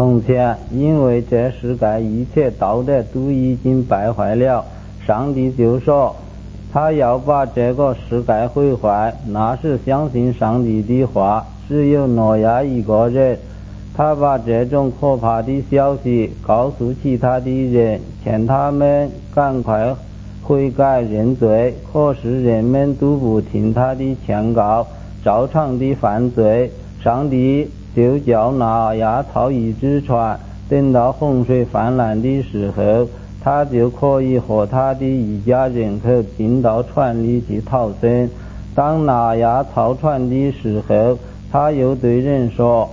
从前，因为这世界一切道德都已经败坏了，上帝就说，他要把这个世界毁坏。那时相信上帝的话，只有诺亚一个人。他把这种可怕的消息告诉其他的人，劝他们赶快悔改认罪。可是人们都不听他的劝告，照常的犯罪。上帝就叫那亚操一只船，等到洪水泛滥的时候，他就可以和他的一家人口进到船里去逃生。当那亚操船的时候，他又对人说。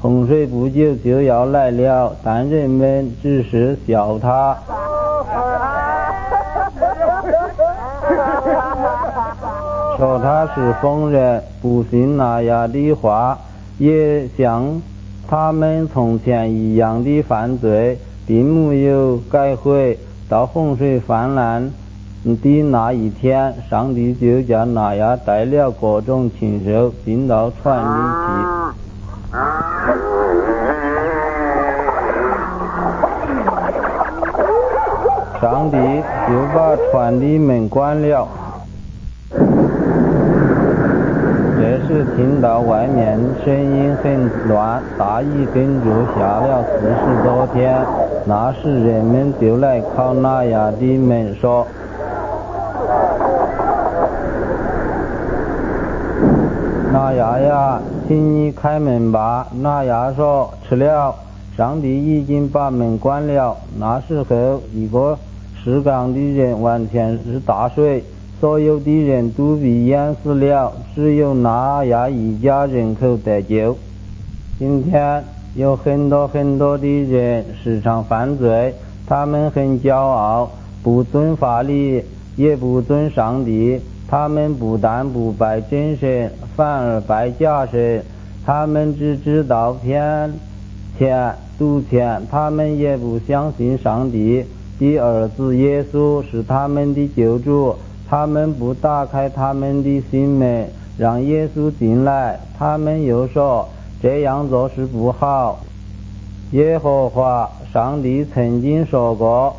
洪水不久就要来了，但人们只是笑他，说他是疯人，不信那样的话，也像他们从前一样的犯罪，并没有改悔。到洪水泛滥的那一天，上帝就叫那样带了各种禽兽进到船里去。上帝就把船的门关了。这时听到外面声音很乱，大雨跟住下了四十多天。那时人们就来敲那亚的门说：“那亚呀。”请你开门吧，那亚说吃了。上帝已经把门关了。那时候，一个石港的人完全是大水，所有的人都被淹死了，只有那亚一家人口得救。今天有很多很多的人时常犯罪，他们很骄傲，不遵法律，也不遵上帝。他们不但不拜真神，反而拜假神。他们只知道骗钱、赌钱。他们也不相信上帝的儿子耶稣是他们的救主。他们不打开他们的心门，让耶稣进来。他们又说这样做是不好。耶和华上帝曾经说过。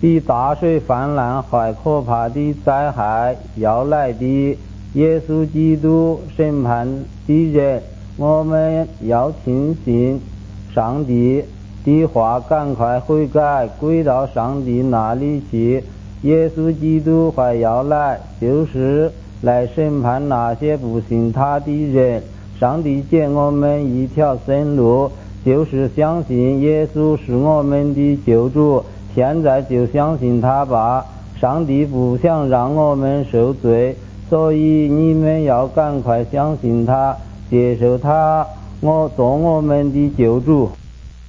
比大水泛滥还可怕的灾害要来的，耶稣基督审判的人，我们要听信上帝的话，赶快悔改，归到上帝那里去。耶稣基督还要来，就是来审判那些不信他的人。上帝给我们一条生路，就是相信耶稣是我们的救主。现在就相信他吧，上帝不想让我们受罪，所以你们要赶快相信他，接受他，我做我们的救主。